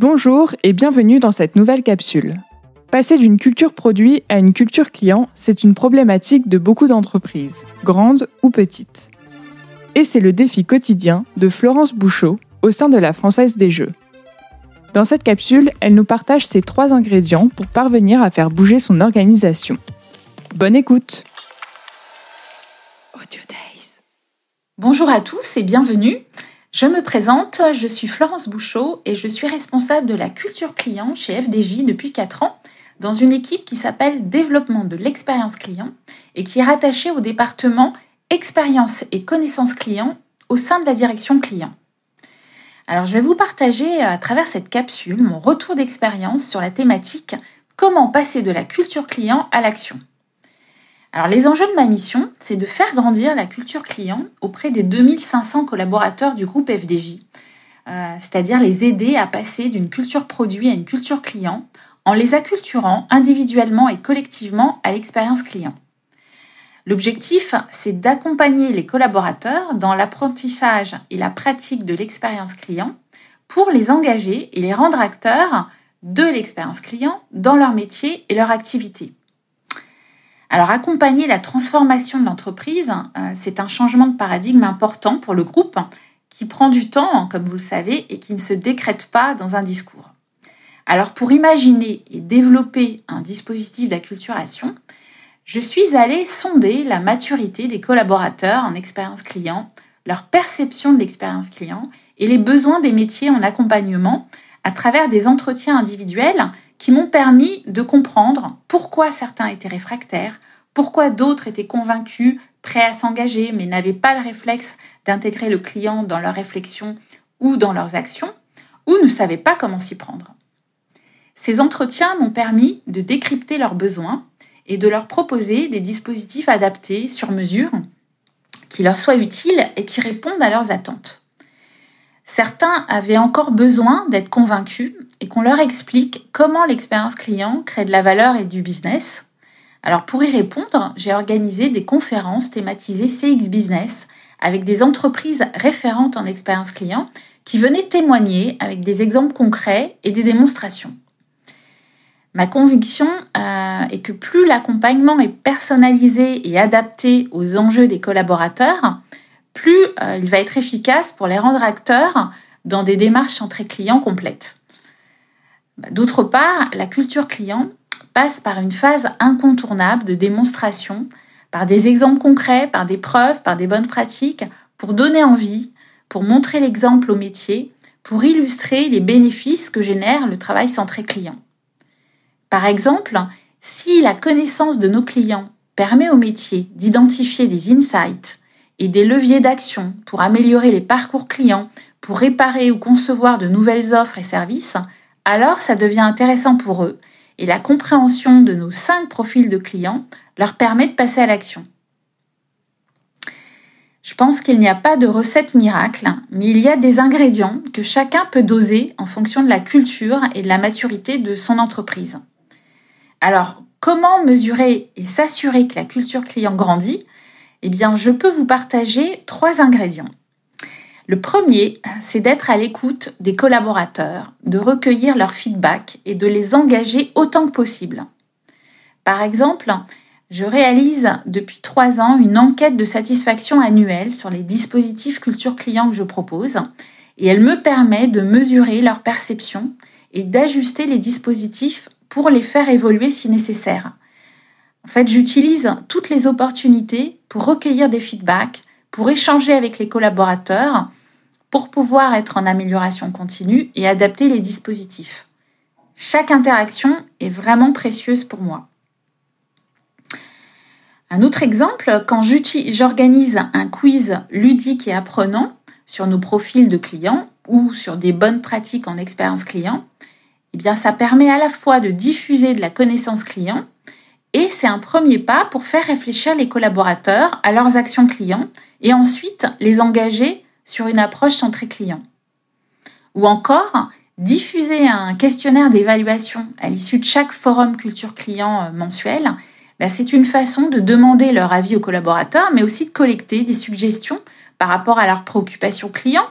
Bonjour et bienvenue dans cette nouvelle capsule. Passer d'une culture produit à une culture client, c'est une problématique de beaucoup d'entreprises, grandes ou petites. Et c'est le défi quotidien de Florence Bouchot au sein de la Française des Jeux. Dans cette capsule, elle nous partage ses trois ingrédients pour parvenir à faire bouger son organisation. Bonne écoute. Bonjour à tous et bienvenue. Je me présente, je suis Florence Bouchot et je suis responsable de la culture client chez FDJ depuis 4 ans dans une équipe qui s'appelle Développement de l'expérience client et qui est rattachée au département Expérience et connaissance client au sein de la direction client. Alors je vais vous partager à travers cette capsule mon retour d'expérience sur la thématique comment passer de la culture client à l'action. Alors les enjeux de ma mission, c'est de faire grandir la culture client auprès des 2500 collaborateurs du groupe FDJ, euh, c'est-à-dire les aider à passer d'une culture produit à une culture client en les acculturant individuellement et collectivement à l'expérience client. L'objectif, c'est d'accompagner les collaborateurs dans l'apprentissage et la pratique de l'expérience client pour les engager et les rendre acteurs de l'expérience client dans leur métier et leur activité. Alors accompagner la transformation de l'entreprise, euh, c'est un changement de paradigme important pour le groupe qui prend du temps, comme vous le savez, et qui ne se décrète pas dans un discours. Alors pour imaginer et développer un dispositif d'acculturation, je suis allée sonder la maturité des collaborateurs en expérience client, leur perception de l'expérience client et les besoins des métiers en accompagnement à travers des entretiens individuels qui m'ont permis de comprendre pourquoi certains étaient réfractaires, pourquoi d'autres étaient convaincus, prêts à s'engager, mais n'avaient pas le réflexe d'intégrer le client dans leurs réflexions ou dans leurs actions, ou ne savaient pas comment s'y prendre. Ces entretiens m'ont permis de décrypter leurs besoins et de leur proposer des dispositifs adaptés sur mesure qui leur soient utiles et qui répondent à leurs attentes. Certains avaient encore besoin d'être convaincus et qu'on leur explique comment l'expérience client crée de la valeur et du business. Alors pour y répondre, j'ai organisé des conférences thématisées CX Business avec des entreprises référentes en expérience client qui venaient témoigner avec des exemples concrets et des démonstrations. Ma conviction euh, est que plus l'accompagnement est personnalisé et adapté aux enjeux des collaborateurs, plus euh, il va être efficace pour les rendre acteurs dans des démarches centrées clients complètes. Bah, d'autre part, la culture client passe par une phase incontournable de démonstration, par des exemples concrets, par des preuves, par des bonnes pratiques, pour donner envie, pour montrer l'exemple au métier, pour illustrer les bénéfices que génère le travail centré client. Par exemple, si la connaissance de nos clients permet au métier d'identifier des insights et des leviers d'action pour améliorer les parcours clients, pour réparer ou concevoir de nouvelles offres et services, alors ça devient intéressant pour eux et la compréhension de nos cinq profils de clients leur permet de passer à l'action. Je pense qu'il n'y a pas de recette miracle, mais il y a des ingrédients que chacun peut doser en fonction de la culture et de la maturité de son entreprise. Alors, comment mesurer et s'assurer que la culture client grandit? Eh bien, je peux vous partager trois ingrédients. Le premier, c'est d'être à l'écoute des collaborateurs, de recueillir leur feedback et de les engager autant que possible. Par exemple, je réalise depuis trois ans une enquête de satisfaction annuelle sur les dispositifs culture client que je propose et elle me permet de mesurer leur perception et d'ajuster les dispositifs pour les faire évoluer si nécessaire. En fait, j'utilise toutes les opportunités pour recueillir des feedbacks, pour échanger avec les collaborateurs, pour pouvoir être en amélioration continue et adapter les dispositifs. Chaque interaction est vraiment précieuse pour moi. Un autre exemple, quand j'organise un quiz ludique et apprenant sur nos profils de clients ou sur des bonnes pratiques en expérience client, eh bien, ça permet à la fois de diffuser de la connaissance client et c'est un premier pas pour faire réfléchir les collaborateurs à leurs actions clients et ensuite les engager sur une approche centrée client. Ou encore, diffuser un questionnaire d'évaluation à l'issue de chaque forum culture client euh, mensuel, bah, c'est une façon de demander leur avis aux collaborateurs, mais aussi de collecter des suggestions par rapport à leurs préoccupations clients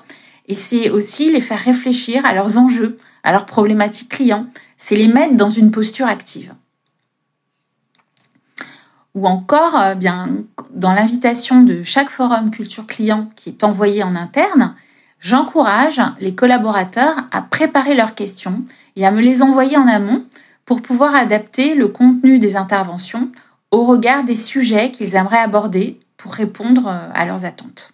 et c'est aussi les faire réfléchir à leurs enjeux, à leurs problématiques clients, c'est les mettre dans une posture active. Ou encore, euh, bien, dans l'invitation de chaque forum culture client qui est envoyé en interne, j'encourage les collaborateurs à préparer leurs questions et à me les envoyer en amont pour pouvoir adapter le contenu des interventions au regard des sujets qu'ils aimeraient aborder pour répondre euh, à leurs attentes.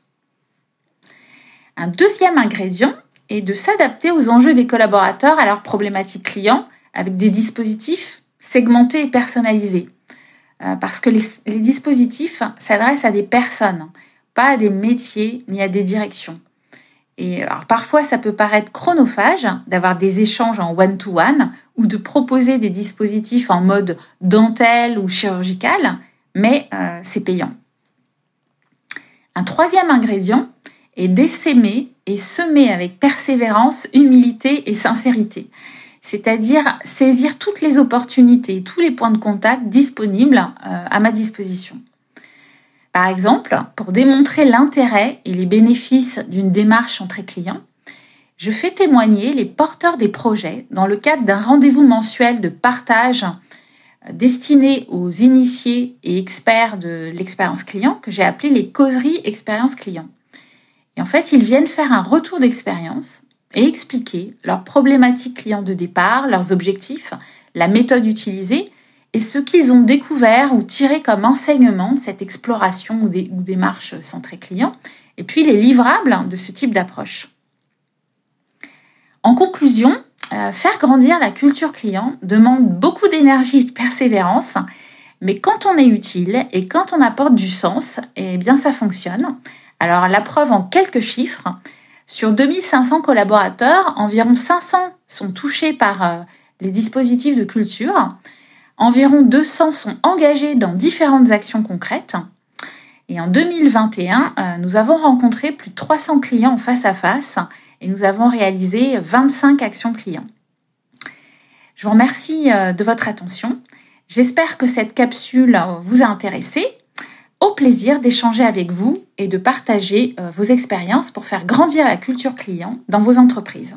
Un deuxième ingrédient est de s'adapter aux enjeux des collaborateurs à leurs problématiques clients avec des dispositifs segmentés et personnalisés. Euh, parce que les, dispositifs s'adressent à des personnes, pas à des métiers ni à des directions. Et alors parfois, ça peut paraître chronophage d'avoir des échanges en one-to-one ou de proposer des dispositifs en mode dentelle ou chirurgical, mais euh, c'est payant. Un troisième ingrédient est d'essaimer et semer avec persévérance, humilité et sincérité. C'est-à-dire saisir toutes les opportunités, tous les points de contact disponibles euh, à ma disposition. Par exemple, pour démontrer l'intérêt et les bénéfices d'une démarche entre clients, je fais témoigner les porteurs des projets dans le cadre d'un rendez-vous mensuel de partage euh, destiné aux initiés et experts de l'expérience client que j'ai appelé les causeries expérience client. Et en fait, ils viennent faire un retour d'expérience et expliquer leurs problématiques clients de départ, leurs objectifs, la méthode utilisée et ce qu'ils ont découvert ou tiré comme enseignement de cette exploration ou, des, démarche centrée client, et puis les livrables de ce type d'approche. En conclusion, euh, faire grandir la culture client demande beaucoup d'énergie et de persévérance, mais quand on est utile et quand on apporte du sens, eh bien ça fonctionne. Alors la preuve en quelques chiffres, sur 2500 collaborateurs, environ 500 sont touchés par euh, les dispositifs de culture. Environ 200 sont engagés dans différentes actions concrètes. Et en 2021, euh, nous avons rencontré plus de 300 clients en face à face et nous avons réalisé 25 actions clients. Je vous remercie euh, de votre attention. J'espère que cette capsule vous a intéressé. Au plaisir d'échanger avec vous et de partager euh, vos expériences pour faire grandir la culture client dans vos entreprises.